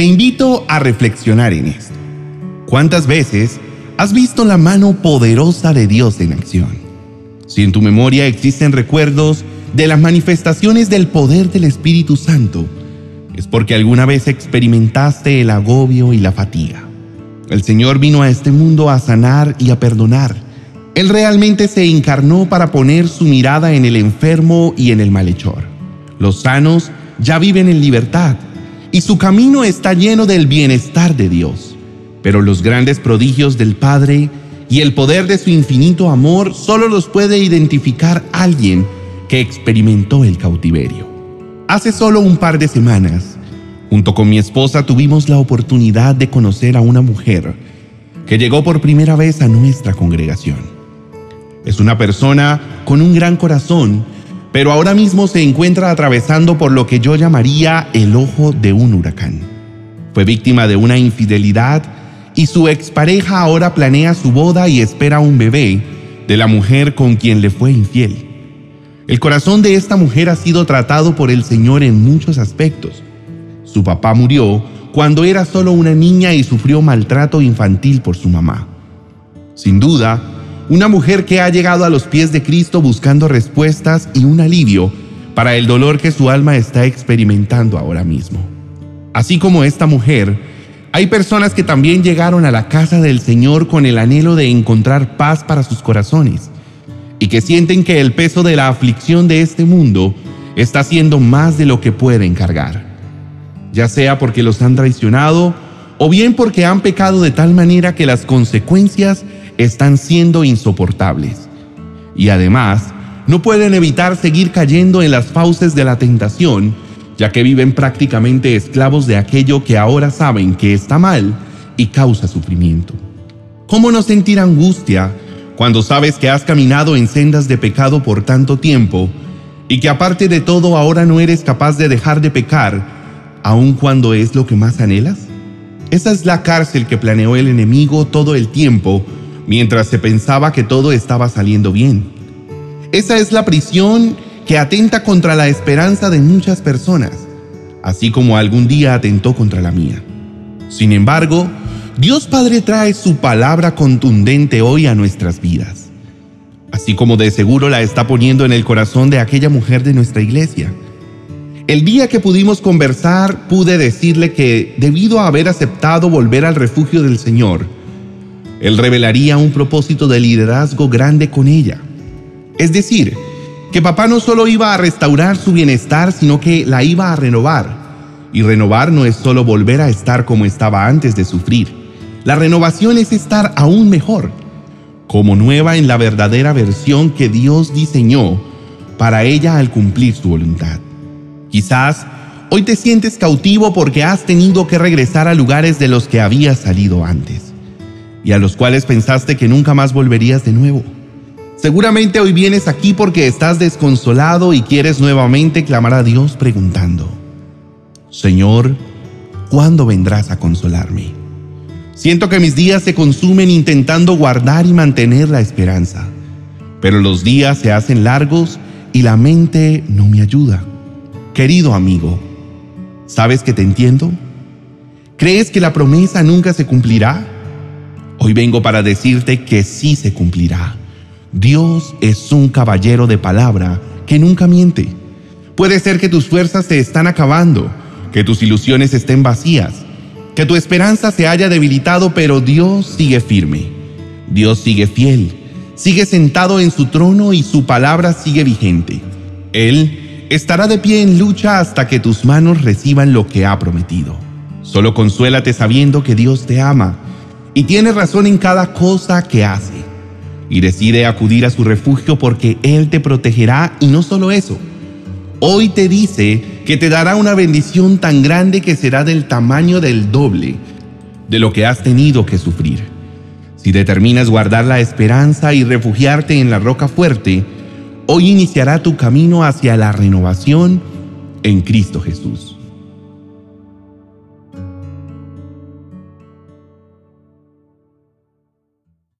Te invito a reflexionar en esto. ¿Cuántas veces has visto la mano poderosa de Dios en acción? Si en tu memoria existen recuerdos de las manifestaciones del poder del Espíritu Santo, es porque alguna vez experimentaste el agobio y la fatiga. El Señor vino a este mundo a sanar y a perdonar. Él realmente se encarnó para poner su mirada en el enfermo y en el malhechor. Los sanos ya viven en libertad y su camino está lleno del bienestar de Dios. Pero los grandes prodigios del Padre y el poder de su infinito amor solo los puede identificar alguien que experimentó el cautiverio. Hace solo un par de semanas, junto con mi esposa tuvimos la oportunidad de conocer a una mujer que llegó por primera vez a nuestra congregación. Es una persona con un gran corazón pero ahora mismo se encuentra atravesando por lo que yo llamaría el ojo de un huracán. Fue víctima de una infidelidad y su expareja ahora planea su boda y espera un bebé de la mujer con quien le fue infiel. El corazón de esta mujer ha sido tratado por el Señor en muchos aspectos. Su papá murió cuando era solo una niña y sufrió maltrato infantil por su mamá. Sin duda, una mujer que ha llegado a los pies de Cristo buscando respuestas y un alivio para el dolor que su alma está experimentando ahora mismo. Así como esta mujer, hay personas que también llegaron a la casa del Señor con el anhelo de encontrar paz para sus corazones y que sienten que el peso de la aflicción de este mundo está siendo más de lo que pueden cargar, ya sea porque los han traicionado o bien porque han pecado de tal manera que las consecuencias están siendo insoportables. Y además, no pueden evitar seguir cayendo en las fauces de la tentación, ya que viven prácticamente esclavos de aquello que ahora saben que está mal y causa sufrimiento. ¿Cómo no sentir angustia cuando sabes que has caminado en sendas de pecado por tanto tiempo y que aparte de todo ahora no eres capaz de dejar de pecar, aun cuando es lo que más anhelas? Esa es la cárcel que planeó el enemigo todo el tiempo mientras se pensaba que todo estaba saliendo bien. Esa es la prisión que atenta contra la esperanza de muchas personas, así como algún día atentó contra la mía. Sin embargo, Dios Padre trae su palabra contundente hoy a nuestras vidas, así como de seguro la está poniendo en el corazón de aquella mujer de nuestra iglesia el día que pudimos conversar pude decirle que, debido a haber aceptado volver al refugio del Señor, Él revelaría un propósito de liderazgo grande con ella. Es decir, que papá no solo iba a restaurar su bienestar, sino que la iba a renovar. Y renovar no es solo volver a estar como estaba antes de sufrir. La renovación es estar aún mejor, como nueva en la verdadera versión que Dios diseñó para ella al cumplir su voluntad. Quizás hoy te sientes cautivo porque has tenido que regresar a lugares de los que habías salido antes y a los cuales pensaste que nunca más volverías de nuevo. Seguramente hoy vienes aquí porque estás desconsolado y quieres nuevamente clamar a Dios preguntando, Señor, ¿cuándo vendrás a consolarme? Siento que mis días se consumen intentando guardar y mantener la esperanza, pero los días se hacen largos y la mente no me ayuda. Querido amigo, ¿sabes que te entiendo? ¿Crees que la promesa nunca se cumplirá? Hoy vengo para decirte que sí se cumplirá. Dios es un caballero de palabra que nunca miente. Puede ser que tus fuerzas se están acabando, que tus ilusiones estén vacías, que tu esperanza se haya debilitado, pero Dios sigue firme. Dios sigue fiel, sigue sentado en su trono y su palabra sigue vigente. Él estará de pie en lucha hasta que tus manos reciban lo que ha prometido. Solo consuélate sabiendo que Dios te ama y tiene razón en cada cosa que hace. Y decide acudir a su refugio porque Él te protegerá y no solo eso. Hoy te dice que te dará una bendición tan grande que será del tamaño del doble de lo que has tenido que sufrir. Si determinas guardar la esperanza y refugiarte en la roca fuerte, Hoy iniciará tu camino hacia la renovación en Cristo Jesús.